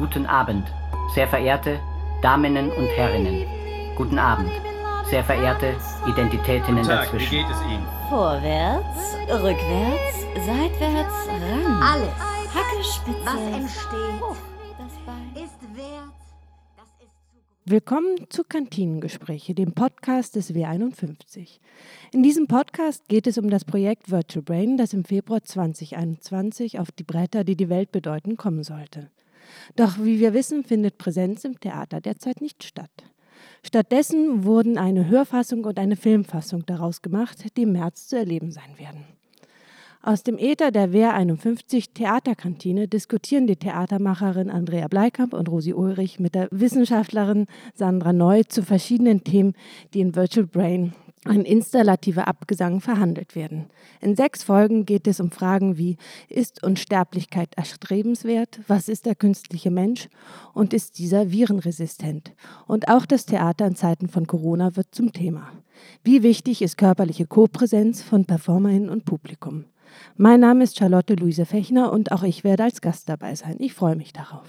Guten Abend, sehr verehrte Daminnen und Herrinnen. Guten Abend, sehr verehrte Identitätinnen Guten Tag, dazwischen. wie geht es Ihnen? Vorwärts, rückwärts, seitwärts, ran. Alles, Hacke, Spitze. was entsteht, hoch, das Bein. ist wert, Willkommen zu Kantinengespräche, dem Podcast des W51. In diesem Podcast geht es um das Projekt Virtual Brain, das im Februar 2021 auf die Bretter, die die Welt bedeuten, kommen sollte. Doch wie wir wissen, findet Präsenz im Theater derzeit nicht statt. Stattdessen wurden eine Hörfassung und eine Filmfassung daraus gemacht, die im März zu erleben sein werden. Aus dem Äther der WR 51 Theaterkantine diskutieren die Theatermacherin Andrea Bleikamp und Rosi Ulrich mit der Wissenschaftlerin Sandra Neu zu verschiedenen Themen, die in Virtual Brain, ein installativer Abgesang, verhandelt werden. In sechs Folgen geht es um Fragen wie Ist Unsterblichkeit erstrebenswert? Was ist der künstliche Mensch? Und ist dieser virenresistent? Und auch das Theater in Zeiten von Corona wird zum Thema. Wie wichtig ist körperliche Kopräsenz von Performerinnen und Publikum? Mein Name ist Charlotte Luise Fechner und auch ich werde als Gast dabei sein. Ich freue mich darauf.